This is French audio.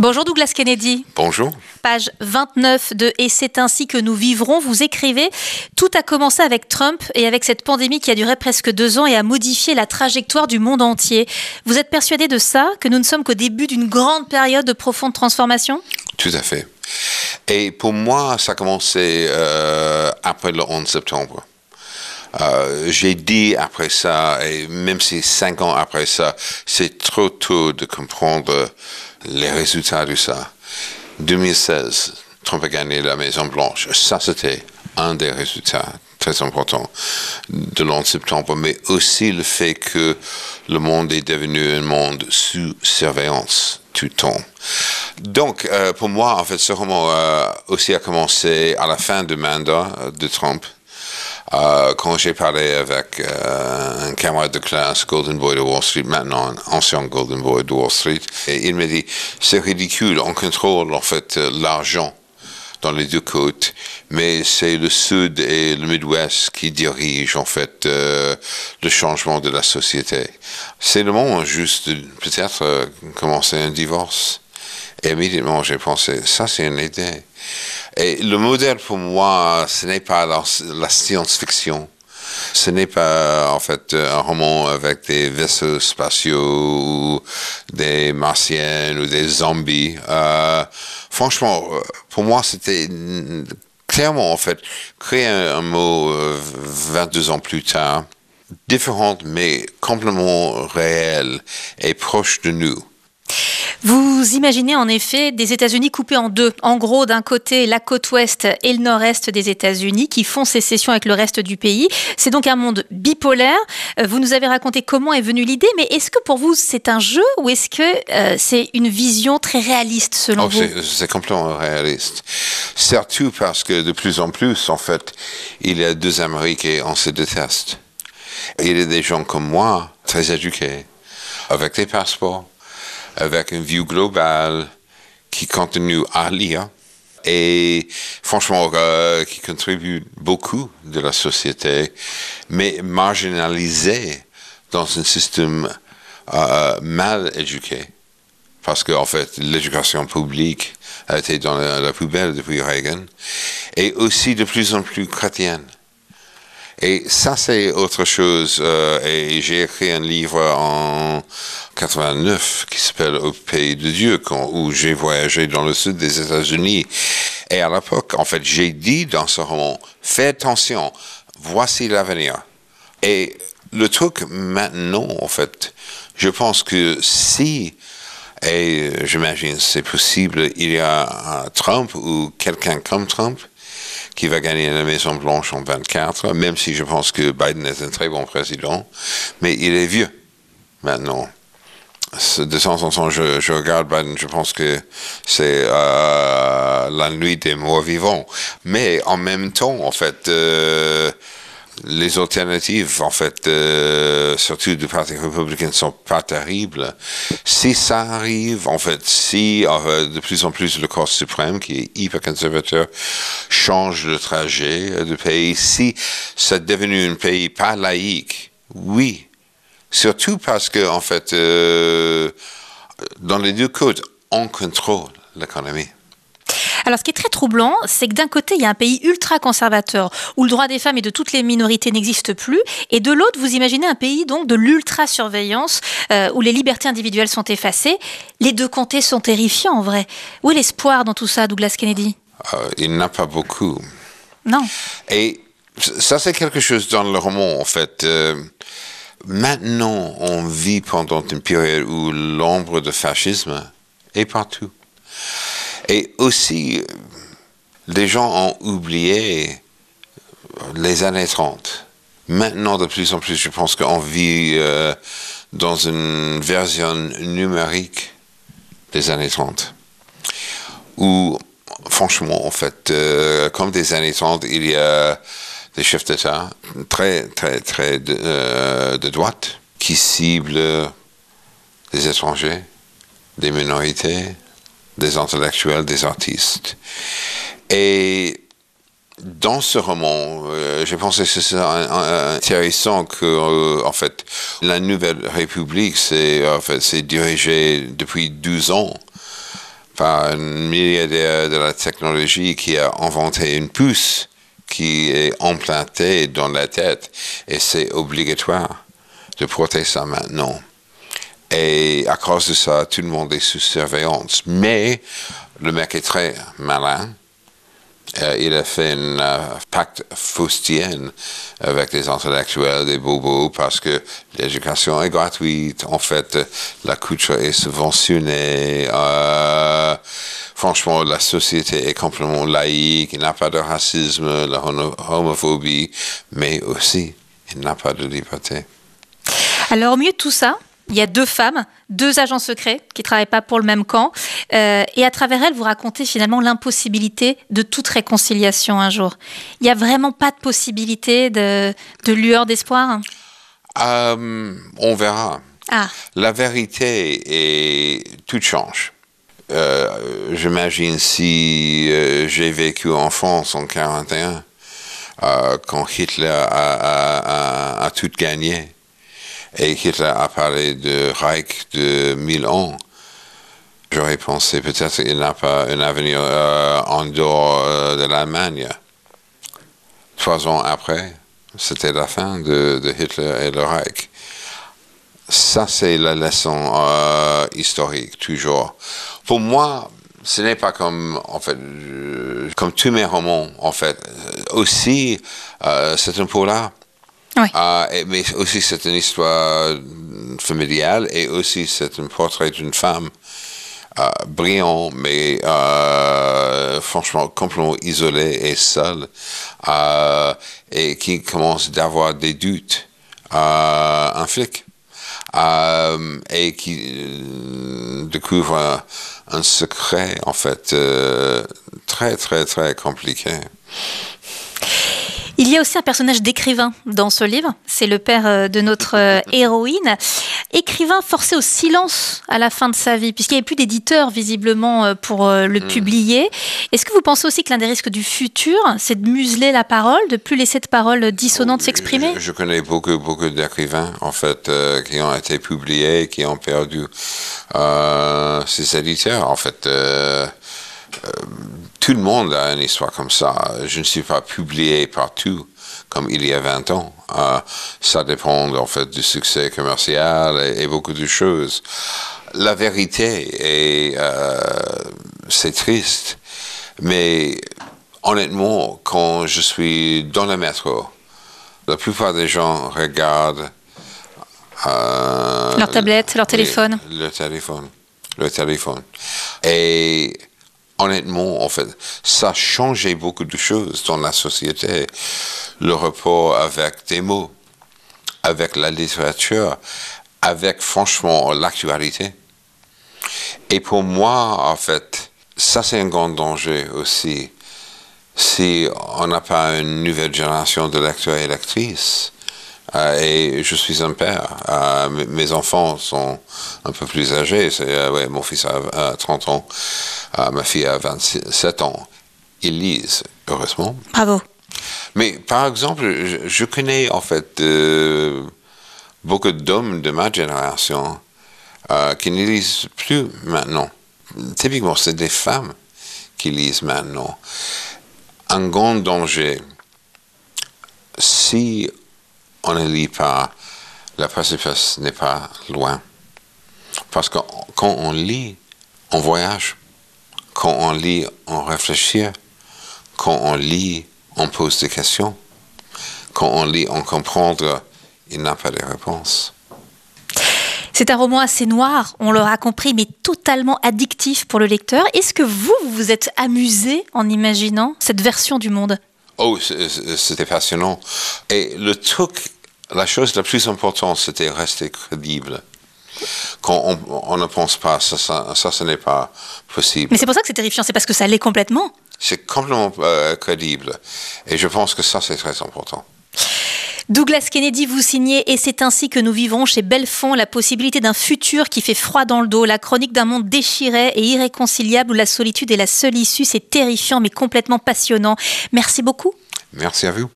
Bonjour Douglas Kennedy. Bonjour. Page 29 de Et c'est ainsi que nous vivrons. Vous écrivez Tout a commencé avec Trump et avec cette pandémie qui a duré presque deux ans et a modifié la trajectoire du monde entier. Vous êtes persuadé de ça, que nous ne sommes qu'au début d'une grande période de profonde transformation? Tout à fait. Et pour moi, ça a commencé euh, après le 11 septembre. Euh, j'ai dit après ça, et même si cinq ans après ça, c'est trop tôt de comprendre les résultats de ça. 2016, Trump a gagné la Maison Blanche. Ça, c'était un des résultats très importants de l'11 septembre, mais aussi le fait que le monde est devenu un monde sous surveillance tout le temps. Donc, euh, pour moi, en fait, ce roman euh, aussi a commencé à la fin du mandat de Trump. Euh, quand j'ai parlé avec euh, un camarade de classe, Golden Boy de Wall Street, maintenant un ancien Golden Boy de Wall Street, et il me dit, c'est ridicule, on contrôle en fait euh, l'argent dans les deux côtes, mais c'est le Sud et le Midwest qui dirigent en fait euh, le changement de la société. C'est le moment juste de peut-être euh, commencer un divorce. Et immédiatement, j'ai pensé, ça c'est une idée. Et le modèle pour moi, ce n'est pas la, science-fiction. Ce n'est pas en fait un roman avec des vaisseaux spatiaux des martiennes ou des zombies. Euh, franchement, pour moi, c'était clairement en fait créer un, mot euh, 22 ans plus tard, différent mais complètement réel et proche de nous. Vous imaginez en effet des États-Unis coupés en deux. En gros, d'un côté, la côte ouest et le nord-est des États-Unis qui font sécession avec le reste du pays. C'est donc un monde bipolaire. Euh, vous nous avez raconté comment est venue l'idée, mais est-ce que pour vous c'est un jeu ou est-ce que euh, c'est une vision très réaliste selon Oh, vous c'est- complètement réaliste. Surtout parce que de plus en plus, en fait, il y a deux Amériques et on se déteste. Il y a des gens comme moi, très éduqués, avec des passeports, avec une vue globale, qui continuent à lire. Et franchement euh, qui contribuent beaucoup de la société, mais marginalisés dans un système euh, mal éduqué. Parce qu'en fait, l'éducation publique a été dans la poubelle depuis Reagan, et aussi de plus en plus chrétienne. Et ça, c'est autre chose. euh, et j'ai écrit un livre en 89 qui s'appelle Au pays de Dieu, quand- où j'ai voyagé dans le sud des États-Unis. Et à l'époque, en fait, j'ai dit dans ce roman, fais attention, voici l'avenir. Et le truc maintenant, en fait, je pense que si, et j'imagine c'est possible, il y a Trump ou quelqu'un comme Trump qui va gagner la Maison Blanche en 24, même si je pense que Biden est un très bon président, mais il est vieux maintenant. De temps en je, je regarde Biden, je pense que c'est euh, la nuit des morts vivants. Mais en même temps, en fait, euh, les alternatives, en fait, euh, surtout du Parti républicain, ne sont pas terribles. Si ça arrive, en fait, si euh, de plus en plus le corps suprême, qui est hyper conservateur, change de trajet du pays, si c'est devenu un pays pas laïque, oui. Surtout parce que, en fait, euh, dans les deux côtes, on contrôle l'économie. Alors, ce qui est très troublant, c'est que d'un côté, il y a un pays ultra conservateur où le droit des femmes et de toutes les minorités n'existe plus, et de l'autre, vous imaginez un pays donc de l'ultra surveillance euh, où les libertés individuelles sont effacées. Les deux comtés sont terrifiants en vrai. Où est l'espoir dans tout ça, Douglas Kennedy? Euh, il n'a pas beaucoup. Non. Et ça, c'est quelque chose dans le roman, en fait. Euh, maintenant, on vit pendant une période où l'ombre de fascisme est partout. Et aussi, les gens ont oublié les années 30. Maintenant, de plus en plus, je pense qu'on vit euh, dans une version numérique des années 30. Où, franchement, en fait, euh, comme des années 30, il y a des chefs d'État très, très, très de, euh, de droite qui ciblent des étrangers, des minorités, des intellectuels, des artistes. Et dans ce roman, euh, j'ai pensé que c'est intéressant que, euh, en fait, la Nouvelle République, c'est en fait, c'est dirigé depuis 12 ans par un milliardaire de la technologie qui a inventé une puce qui est implantée dans la tête et c'est obligatoire de porter ça maintenant. Et à cause de ça, tout le monde est sous surveillance. Mais le mec est très malin euh, il a fait un euh, pacte faustien avec des intellectuels, des bobos, parce que l'éducation est gratuite. En fait, la culture est subventionnée. Euh, franchement, la société est complètement laïque. Il n'y a pas de racisme, la homophobie, mais aussi, il n'y a pas de liberté. Alors, milieu de tout ça, il y a deux femmes, deux agents secrets qui ne travaillent pas pour le même camp. Euh, et à travers elles, vous racontez finalement l'impossibilité de toute réconciliation un jour. Il n'y a vraiment pas de possibilité de, lueur d'espoir? Euh, On verra. Ah. La vérité est tout change. Euh, j'imagine si j'ai vécu en France en 1941, quand Hitler a, a tout gagné et Hitler a parlé de Reich de mille ans. J'aurais pensé peut-être qu'il n'a pas un avenir euh, en dehors euh, de l'Allemagne. Trois ans après, c'était la fin de, Hitler et le Reich. Ça, c'est la leçon euh, historique, toujours. Pour moi, ce n'est pas comme, en fait, comme tous mes romans, en fait. Aussi, c'est un ah, mais aussi, c'est une histoire familiale et aussi, c'est un portrait d'une femme euh, brillante, mais euh, franchement complètement isolée et seule, euh, et qui commence d'avoir des doutes. un flic. et qui découvre un, secret, en fait, très, très, très compliqué. Il y a aussi un personnage d'écrivain dans ce livre, c'est le père euh, de notre euh, héroïne. Écrivain forcé au silence à la fin de sa vie, puisqu'il n'y avait plus d'éditeur visiblement euh, pour le hmm. publier. Est-ce que vous pensez aussi que l'un des risques du futur, c'est de museler la parole, de plus laisser de parole dissonante s'exprimer? je, connais beaucoup, beaucoup d'écrivains, en fait, qui ont été publiés, qui ont perdu ces éditeurs, en fait. Euh, tout le monde a une histoire comme ça. Je ne suis pas publié partout comme il y a 20 ans. Euh, ça dépend en fait du succès commercial et, beaucoup de choses. La vérité est, euh, c'est triste, mais honnêtement, quand je suis dans le métro, la plupart des gens regardent leur tablette, leur téléphone. le téléphone, le téléphone. Et honnêtement, en fait, ça a changé beaucoup de choses dans la société. Le rapport avec des mots, avec la littérature, avec franchement l'actualité. Et pour moi, en fait, ça c'est un grand danger aussi. Si on n'a pas une nouvelle génération de lecteurs et lectrices, et je suis un père. Euh, mes enfants sont un peu plus âgés. Euh, ouais, mon fils a 30 ans, ma fille a 27 ans. Ils lisent, heureusement. Bravo. Mais par exemple, je, connais en fait beaucoup d'hommes de ma génération qui ne lisent plus maintenant. Typiquement, c'est des femmes qui lisent maintenant. Un grand danger, si on ne lit pas, la précipice n'est pas loin. Parce que quand on lit, on voyage. Quand on lit, on réfléchit. Quand on lit, on pose des questions. Quand on lit, on comprend, il n'a pas de réponse. C'est un roman assez noir, on l'aura compris, mais totalement addictif pour le lecteur. Est-ce que vous, vous vous êtes amusé en imaginant cette version du monde? Oh, c'était passionnant. Et le truc, la chose la plus importante, c'était rester crédible. Quand on, ne pense pas, ça, ça, ce n'est pas possible. Mais c'est pour ça que c'est terrifiant, c'est parce que ça l'est complètement. C'est complètement euh, crédible. Et je pense que ça, c'est très important. Douglas Kennedy, vous signez Et c'est ainsi que nous vivrons chez Belfond la possibilité d'un futur qui fait froid dans le dos, la chronique d'un monde déchiré et irréconciliable où la solitude est la seule issue. C'est terrifiant mais complètement passionnant. Merci beaucoup. Merci à vous.